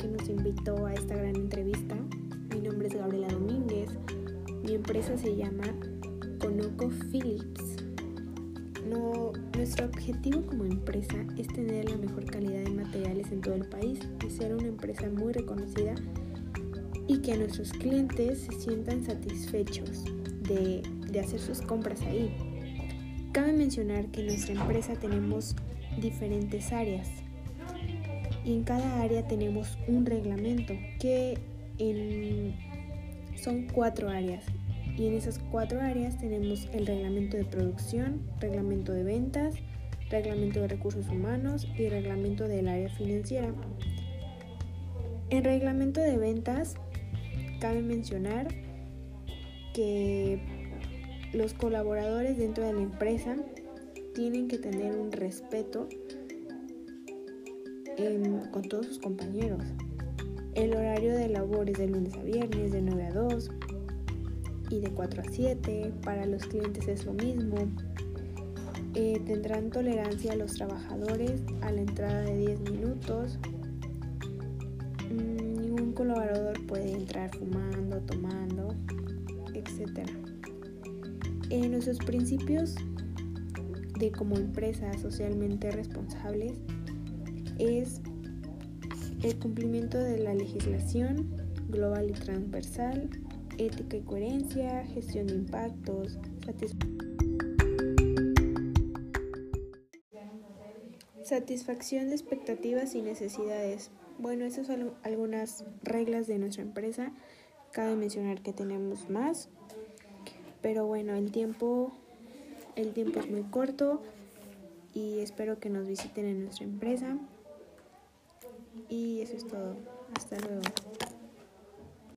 que nos invitó a esta gran entrevista. Mi nombre es Gabriela Domínguez. Mi empresa se llama Conoco Philips. No, nuestro objetivo como empresa es tener la mejor calidad de materiales en todo el país ser una empresa muy reconocida y que nuestros clientes se sientan satisfechos de, de hacer sus compras ahí. Cabe mencionar que en nuestra empresa tenemos diferentes áreas y en cada área tenemos un reglamento que en, son cuatro áreas y en esas cuatro áreas tenemos el reglamento de producción, reglamento de ventas, reglamento de recursos humanos y reglamento del área financiera. En reglamento de ventas cabe mencionar que los colaboradores dentro de la empresa tienen que tener un respeto con todos sus compañeros. El horario de labor es de lunes a viernes, de 9 a 2 y de 4 a 7. Para los clientes es lo mismo. Eh, tendrán tolerancia a los trabajadores a la entrada de 10 minutos. Mm, ningún colaborador puede entrar fumando, tomando, etc. Eh, nuestros principios de como empresa socialmente responsables es el cumplimiento de la legislación global y transversal, ética y coherencia, gestión de impactos, satisfacción de expectativas y necesidades. Bueno, esas son algunas reglas de nuestra empresa. Cabe mencionar que tenemos más, pero bueno, el tiempo, el tiempo es muy corto y espero que nos visiten en nuestra empresa. Y eso es todo. Hasta luego.